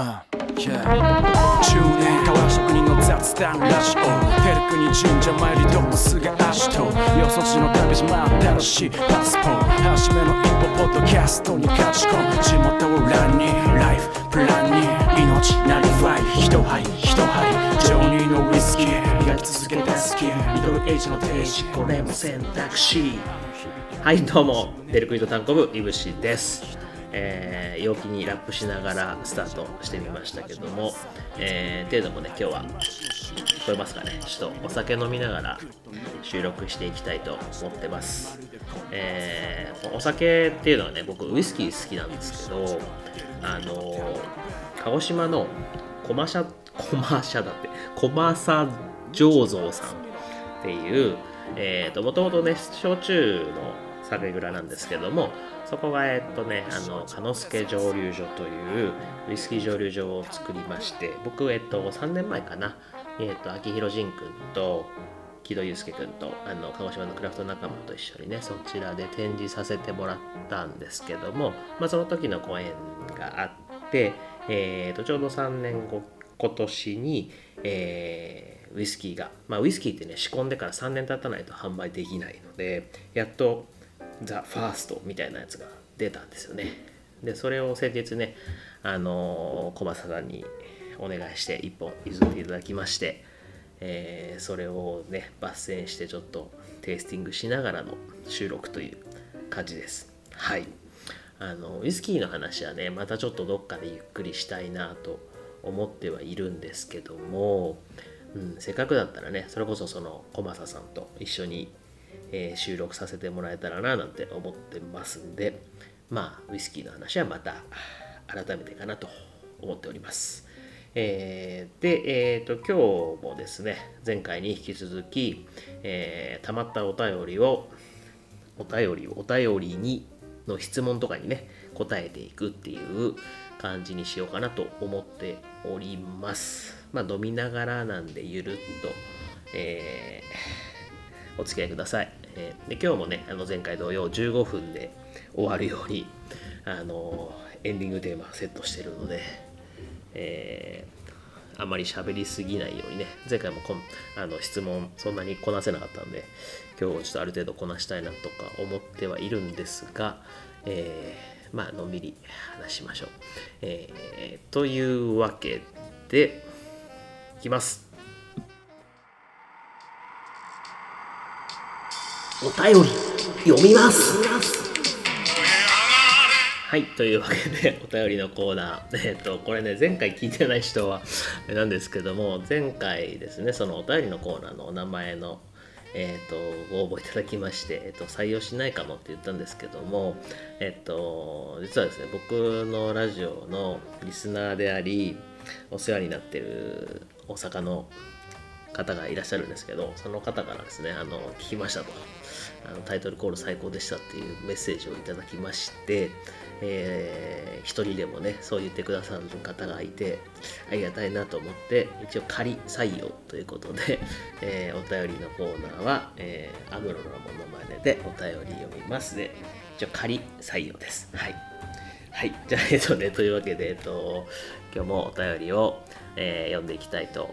Uh, yeah. 10年変わら職人の雑談ラジオペルクに神社参りどもすぐ足とよそ地の旅島新しいパスポート初めの一歩ポッドキャストに勝ち込む。地元を欄にライフプランに。命なりファイ。一針一針ジョニーのウイスキー。磨き続けて好き。ミドルエイジの停止これも選択肢。はいどうも。デルクイート単行部いぶしです。えー陽気にラップしながらスタートしてみましたけども、えー、っていうのもね今日は聞こえますかね。ちょっとお酒飲みながら収録していきたいと思ってます、えーお酒っていうのはね僕ウイスキー好きなんですけどあの鹿児島のコマシャコマシャだってコマサ醸造さんっていう、えー、ともともとね焼酎の酒蔵なんですけどもそこがえっとねあの鹿之助蒸留所というウイスキー蒸留所を作りまして僕えっと3年前かな。えっと秋広仁君と木戸祐介君とあの鹿児島のクラフト仲間と一緒にねそちらで展示させてもらったんですけども、まあ、その時のご縁があって、えー、とちょうど3年後今年に、えーウイスキーが、まあ、ウイスキーってね仕込んでから3年経たないと販売できないのでやっとザ・ファーストみたいなやつが出たんですよね。でそれを先日ねあのー小政さんにお願いして1本譲っていただきまして、えーそれをね抜粋してちょっとテイスティングしながらの収録という感じです。はい。あのウイスキーの話はねまたちょっとどっかでゆっくりしたいなと思ってはいるんですけども、うん、せっかくだったらねそれこそその小政さんと一緒に、えー収録させてもらえたらななんて思ってますんでまあウイスキーの話はまた改めてかなと思っております。えーで、えー、と今日もですね前回に引き続き、えー、たまったお便りをお便りをお便りにの質問とかにね答えていくっていう感じにしようかなと思っておりますまあ飲みながらなんでゆるっと、えーお付き合いください、えーで今日もねあの前回同様15分で終わるようにあのエンディングテーマセットしてるので、えーあまり喋りすぎないようにね前回もこんあの質問そんなにこなせなかったんで今日ちょっとある程度こなしたいなとか思ってはいるんですが、えーまあのんびり話しましょう、えーというわけでいきます。お便り読みますはい、というわけで、お便りのコーナー。えっと、これね、前回聞いてない人は、なんですけども、前回ですね、そのお便りのコーナーのお名前の、えっと、ご応募いただきまして、えっと、採用しないかもって言ったんですけども、えっと、実はですね、僕のラジオのリスナーであり、お世話になってる大阪の方がいらっしゃるんですけどその方からですねあの聞きましたとあのタイトルコール最高でしたっていうメッセージをいただきまして、えー一人でもねそう言ってくださる方がいてありがたいなと思って一応仮採用ということで、えーお便りのコーナーは、えーアムロのものまねでお便り読みますで一応仮採用です。はい。はい。じゃあ、えっとね、というわけで、えっと、今日もお便りを、えー読んでいきたいと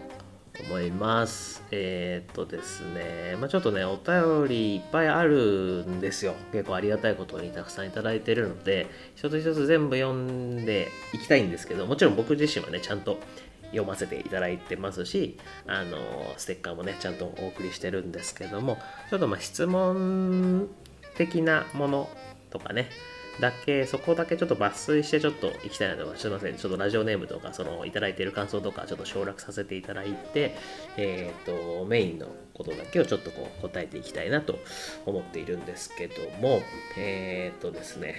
思います。えーっとですね、まあ、ちょっとね、お便りいっぱいあるんですよ。結構ありがたいことにたくさんいただいてるので、一つ一つ全部読んでいきたいんですけど、もちろん僕自身はね、ちゃんと読ませていただいてますし、あの、ステッカーもね、ちゃんとお送りしてるんですけども、ちょっとま質問的なものとかね、だけ、そこだけちょっと抜粋してちょっと行きたいなと思います。すいません。ちょっとラジオネームとか、その、いただいている感想とか、ちょっと省略させていただいて、えっ、と、メインのことだけをちょっとこう、答えていきたいなと思っているんですけども、えっ、とですね、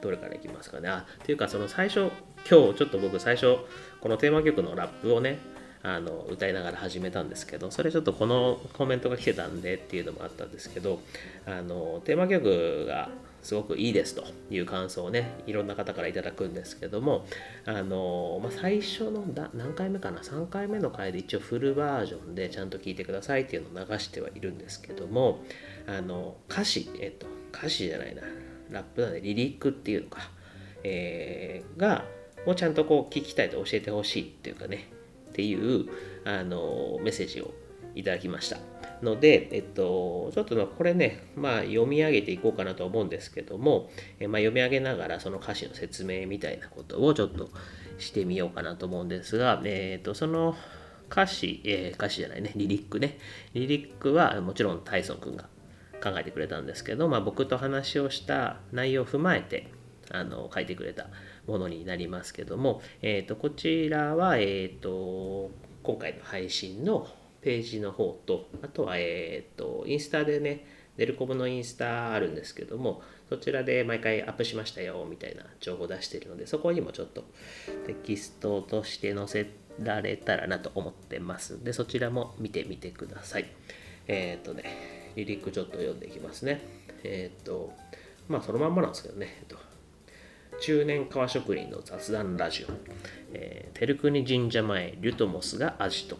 どれからいきますかね。あ、っていうか、その最初、今日ちょっと僕最初、このテーマ曲のラップをね、あの歌いながら始めたんですけどそれちょっとこのコメントが来てたんでっていうのもあったんですけどあのテーマ曲がすごくいいですという感想をねいろんな方からいただくんですけどもあの、まあ、最初のだ何回目かな？3回目の回で一応フルバージョンでちゃんと聞いてくださいっていうのを流してはいるんですけどもあの歌詞えっと歌詞じゃないな。ラップなんでリリックっていうのか、えーがをちゃんとこう聞きたいと教えてほしいっていうかね。っていうあのメッセージをいただきました。ので、えっと、ちょっとこれね、まあ、読み上げていこうかなと思うんですけども、えまあ、読み上げながらその歌詞の説明みたいなことをちょっとしてみようかなと思うんですが、えっと、その歌詞、えー、歌詞じゃないね、リリックね。リリックはもちろんタイソン君が考えてくれたんですけど、まあ、僕と話をした内容を踏まえてあの書いてくれたものになりますけども、えーと、こちらは、えーと、今回の配信のページの方とあとは、えーと、インスタでねデルコブのインスタあるんですけどもそちらで毎回アップしましたよみたいな情報を出してるのでそこにもちょっとテキストとして載せられたらなと思ってますでそちらも見てみてくださいえっ、ー、とねリリックちょっと読んでいきますね。えっ、と、まあそのまんまなんですけどね。えっと中年革職人の雑談ラジオ、えー、照国神社前リュトモスがアジト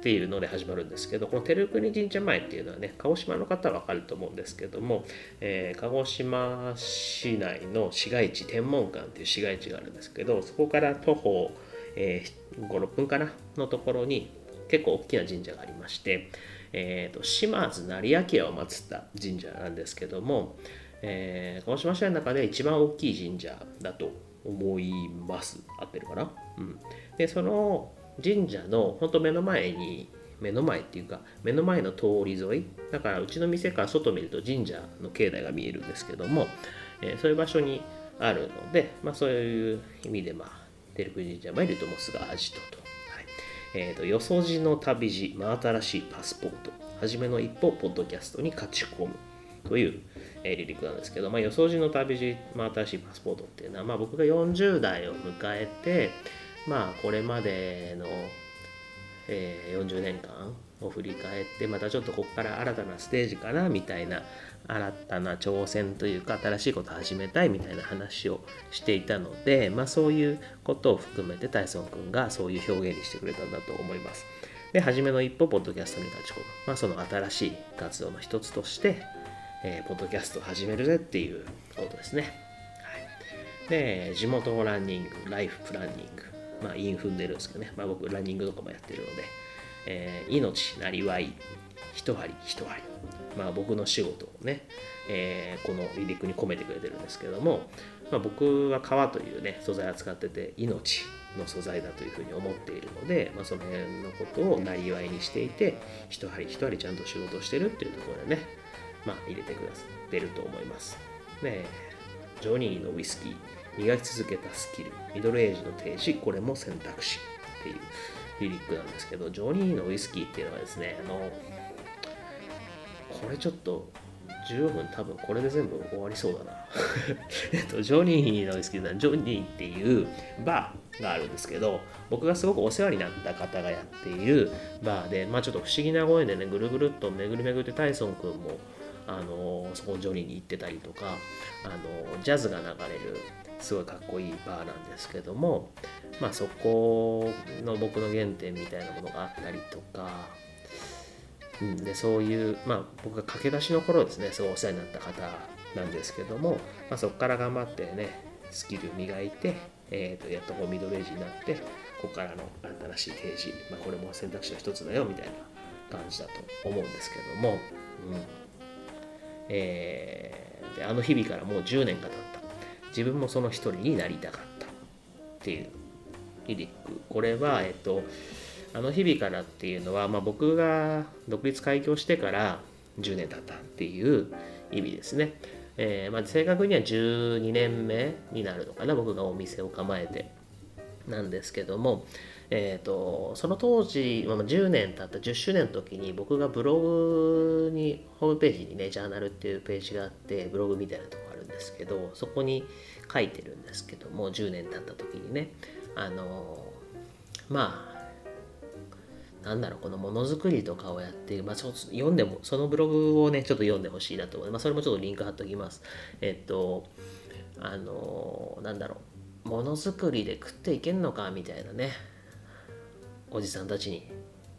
っていうので始まるんですけどこの照国神社前っていうのはね鹿児島の方は分かると思うんですけども、えー、鹿児島市内の市街地天文館っていう市街地があるんですけどそこから徒歩、えー、56分かなのところに結構大きな神社がありましてえーと、島津成明を祀った神社なんですけども、えー、鹿児島市の中で一番大きい神社だと思います。合ってるかな、うん、でその神社の本当目の前に目の前っていうか目の前の通り沿い。だからうちの店から外見ると神社の境内が見えるんですけども、えー、そういう場所にあるので、まあ、そういう意味でまあ照久神社参るともすがアジトとえーと、よそじの旅路、真新しいパスポート、はじめの一歩、ポッドキャストに勝ち込むという、えー、離陸なんですけど、まあ、よそじの旅路、真新しいパスポートっていうのは、まあ、僕が40代を迎えて、まあ、これまでの、えー、40年間を振り返って、またちょっとここから新たなステージかなみたいな新たな挑戦というか新しいことを始めたいみたいな話をしていたので、まあ、そういうことを含めてタイソン君がそういう表現にしてくれたんだと思います。で、初めの一歩、ポッドキャストに立ち込む。まあ、その新しい活動の一つとして、えー、ポッドキャストを始めるぜっていうことですね。はい、で、地元ランニング、ライフプランニング、まあ、イン踏んでるんですけどね、まあ、僕、ランニングとかもやってるので、えー、命なりわい、一針一針。まあ、僕の仕事をね、えー、この離陸に込めてくれてるんですけども、まあ、僕は革というね素材を使ってて命の素材だというふうに思っているので、まあ、その辺のことをなりわいにしていて一針一針ちゃんと仕事をしてるっていうところでね、まあ、入れてくださってると思います。ねジョニーのウイスキー。磨き続けたスキルミドルエイジの停止これも選択肢っていうリリックなんですけどジョニーのウイスキーっていうのはですねあのこれちょっと15分多分これで全部終わりそうだな。えっとジョニーのですけどジョニーっていうバーがあるんですけど僕がすごくお世話になった方がやっているバーでまあちょっと不思議な声でねぐるぐるっと巡り巡ってタイソン君もあのそこジョニーに行ってたりとかあのジャズが流れるすごいかっこいいバーなんですけどもまあそこの僕の原点みたいなものがあったりとかうん、でそういう、まあ、僕が駆け出しの頃ですねすごいお世話になった方なんですけども、まあ、そこから頑張ってねスキル磨いて、えーと、やっとこうミドルエイジになってここからの新しい提示、まあ、これも選択肢の一つだよみたいな感じだと思うんですけども、うん。えー、であの日々からもう10年が経った。自分もその一人になりたかったっていうリリックこれはえっ、とあの日々からっていうのは、まあ、僕が独立開業してから10年経ったっていう意味ですね。えーまあ、正確には12年目になるのかな僕がお店を構えてなんですけども、えーと、その当時、まあ、10年経った10周年の時に僕がブログにホームページにねジャーナルっていうページがあってブログみたいなとこあるんですけどそこに書いてるんですけども10年経った時にねあのまあなんだろう、このものづくりとかをやって、まあ、ちょっと読んでも、そのブログをね、ちょっと読んでほしいなと思います。まあ、それもちょっとリンク貼っときます。えっと、あの、なんだろう、ものづくりで食っていけんのかみたいなね、おじさんたちに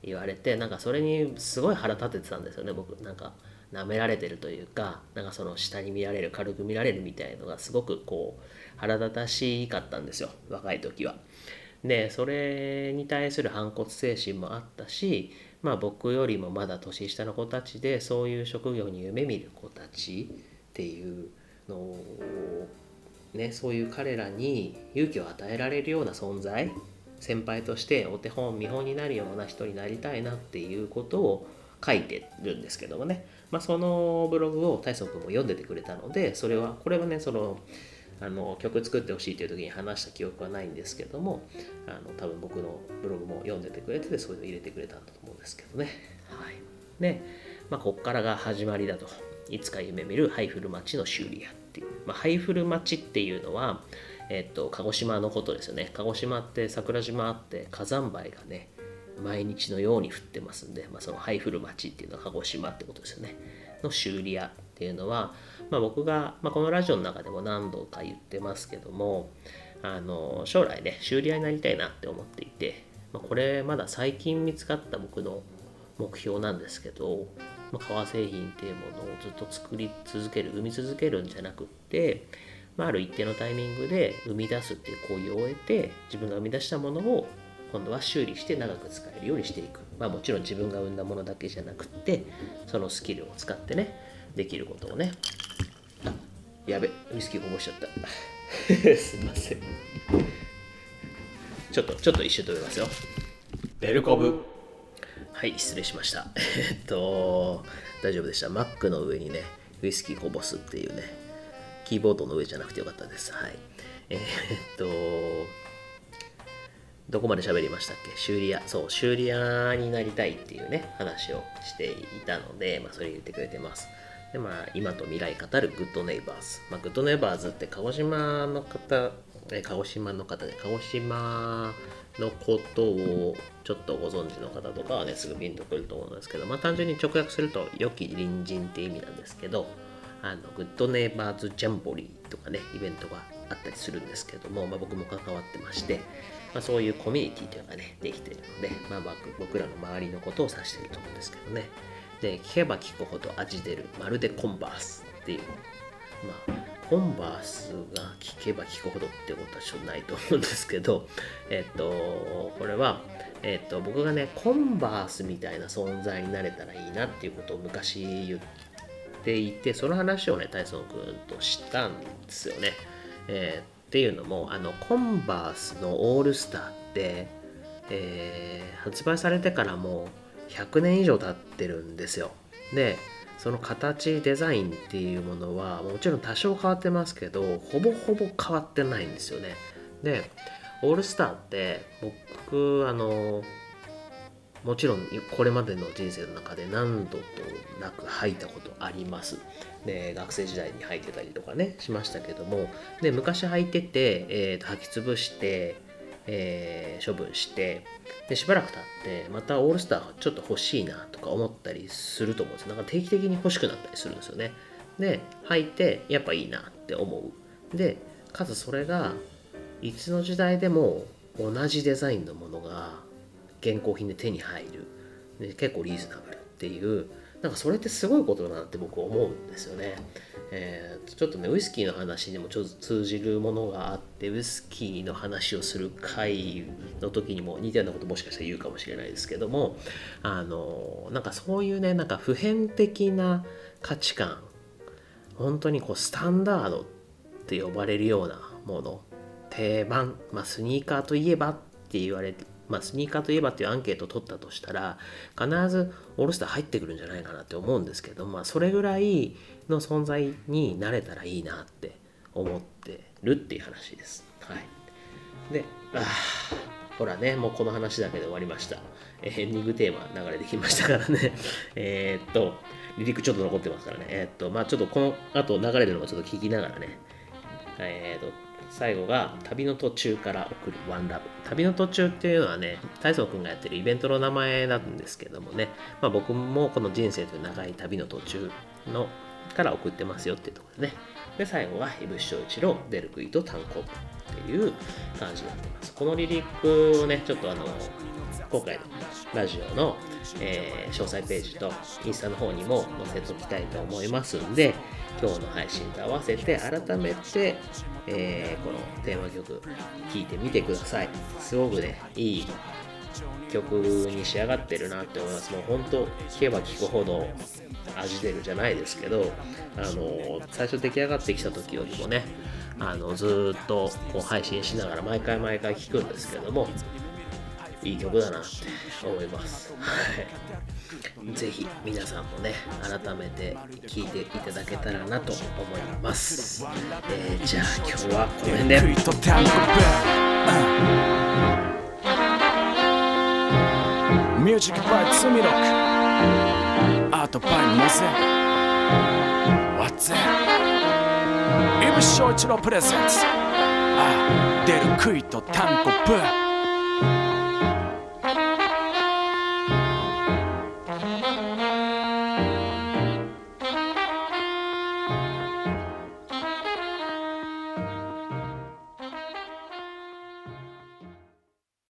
言われて、なんかそれにすごい腹立ててたんですよね、僕。なんか、舐められてるというかなんかその下に見られる軽く見られるみたいのがすごくこう腹立たしかったんですよ若い時は。でそれに対する反骨精神もあったしまあ僕よりもまだ年下の子たちでそういう職業に夢見る子たちっていうのをねそういう彼らに勇気を与えられるような存在先輩としてお手本見本になるような人になりたいなっていうことを書いてるんですけどもね、まあ、そのブログを大層君も読んでてくれたのでそれはこれはねそのあの曲作ってほしいという時に話した記憶はないんですけどもあの多分僕のブログも読んでてくれててそういうの入れてくれたんだと思うんですけどね。はい、で、まあ、こっからが始まりだと。いつか夢見る灰降る街の修理屋っていう、まあ、灰降る街っていうのは、えっと、鹿児島のことですよね。鹿児島って桜島あって火山灰がね毎日のように降ってますんで、まあ、その灰降る街っていうのは鹿児島ってことですよね。の修理屋っていうのは、まあ、僕が、まあ、このラジオの中でも何度か言ってますけどもあの将来ね修理屋になりたいなって思っていて、まあ、これまだ最近見つかった僕の目標なんですけど、まあ、革製品っていうものをずっと作り続ける生み続けるんじゃなくって、まあ、ある一定のタイミングで生み出すっていう行為を終えて自分が生み出したものを今度は修理して長く使えるようにしていく、まあ、もちろん自分が生んだものだけじゃなくってそのスキルを使ってねできることをね。あやべウイスキーこぼしちゃった。すいません。ちょっとちょっと一瞬止めますよ。ベルコブ。はい失礼しました。えっと大丈夫でした。マックの上にねウイスキーこぼすっていうねキーボードの上じゃなくてよかったです。はい。えー、っとどこまで喋りましたっけ？修理屋そう修理屋になりたいっていうね話をしていたので、まあ、それ言ってくれてます。でまあ今と未来語る Good Neighbors、まあ、 Good Neighbors って鹿児島の方え鹿児島の方で鹿児島のことをちょっとご存知の方とかはねすぐピンとくると思うんですけどまあ単純に直訳すると良き隣人って意味なんですけどあの Good Neighbors Jamboree とかねイベントがあったりするんですけども、まあ、僕も関わってましてまあ、そういうコミュニティというのがね、できてるので、まあ、僕らの周りのことを指していると思うんですけどね。で、聞けば聞くほど味出る、まるでコンバースっていう。まあ、コンバースが聞けば聞くほどってことはちょっとないと思うんですけど、えっと、これは、えっと、僕がね、コンバースみたいな存在になれたらいいなっていうことを昔言っていて、その話をね、タイソン君としたんですよね。えーっていうのもあのコンバースのオールスターって、えー、発売されてからもう100年以上経ってるんですよでその形デザインっていうものはもちろん多少変わってますけどほぼほぼ変わってないんですよねでオールスターって僕あのもちろんこれまでの人生の中で何度となく履いたことあります。で学生時代に履いてたりとかねしましたけども。で昔履いてて、えー、と履き潰して、えー、処分してでしばらく経ってまたオールスターちょっと欲しいなとか思ったりすると思うんですなんか定期的に欲しくなったりするんですよね。で履いてやっぱいいなって思う。でかつそれがいつの時代でも同じデザインのものが現行品で手に入るで結構リーズナブルっていうなんかそれってすごいことだなって僕思うんですよね。えー、ちょっとねウイスキーの話にもちょっと通じるものがあってウイスキーの話をする回の時にも似たようなこともしかしたら言うかもしれないですけどもあのなんかそういうねなんか普遍的な価値観本当にこうスタンダードって呼ばれるようなもの定番、まあ、スニーカーといえばって言われてまあ、スニーカーといえばっていうアンケートを取ったとしたら必ずオールスター入ってくるんじゃないかなって思うんですけど、まあ、それぐらいの存在になれたらいいなって思ってるっていう話です。はい、であほらねもうこの話だけで終わりました。エンディングテーマ流れてきましたからね。えっと離陸ちょっと残ってますからね。えー、っとまあちょっとこの後流れるのをちょっと聞きながらね。えー、っと最後が旅の途中から送るワンラブ。旅の途中っていうのはね大く君がやってるイベントの名前なんですけどもね、まあ、僕もこの人生という長い旅の途中のから送ってますよっていうところでね。で最後は「イブショ一郎デルクイと炭鉱」っていう感じになってます。このリリックをねちょっとあの今回のラジオの、えー詳細ページとインスタの方にも載せときたいと思いますんで今日の配信と合わせて改めて、えーこのテーマ曲聴いてみてください。すごくねいい曲に仕上がってるなって思います。もう本当聴けば聴くほど味出るじゃないですけどあの最初出来上がってきた時よりもねあのずっとこう配信しながら毎回毎回聴くんですけどもいい曲だなって思います。ぜひ皆さんもね、改めて聴いていただけたらなと思います。えーじゃあ今日はこの辺で。ミュージックバイツミロックアートバイモゼ What's that? イブ翔一のプレゼンツあ出る杭と単語ブ